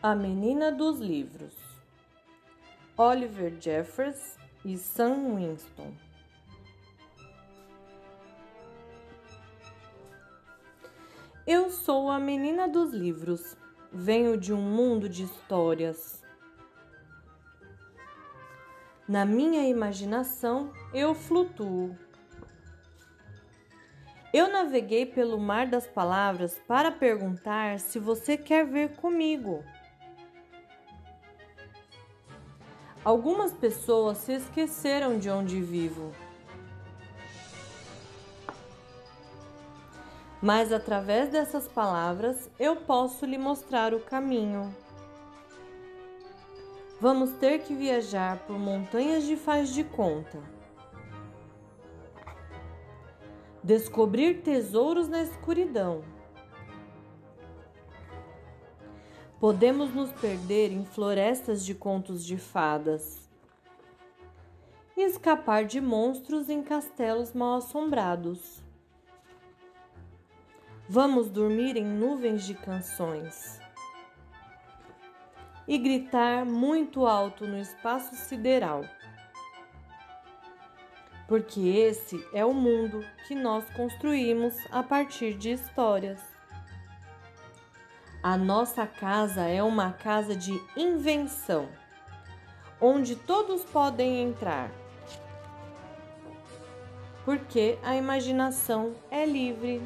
A Menina dos Livros Oliver Jeffers e Sam Winston Eu sou a menina dos livros. Venho de um mundo de histórias. Na minha imaginação, eu flutuo. Eu naveguei pelo mar das palavras para perguntar se você quer ver comigo. Algumas pessoas se esqueceram de onde vivo. Mas através dessas palavras eu posso lhe mostrar o caminho. Vamos ter que viajar por montanhas de faz de conta. Descobrir tesouros na escuridão. Podemos nos perder em florestas de contos de fadas e escapar de monstros em castelos mal assombrados. Vamos dormir em nuvens de canções e gritar muito alto no espaço sideral. Porque esse é o mundo que nós construímos a partir de histórias. A nossa casa é uma casa de invenção, onde todos podem entrar. Porque a imaginação é livre.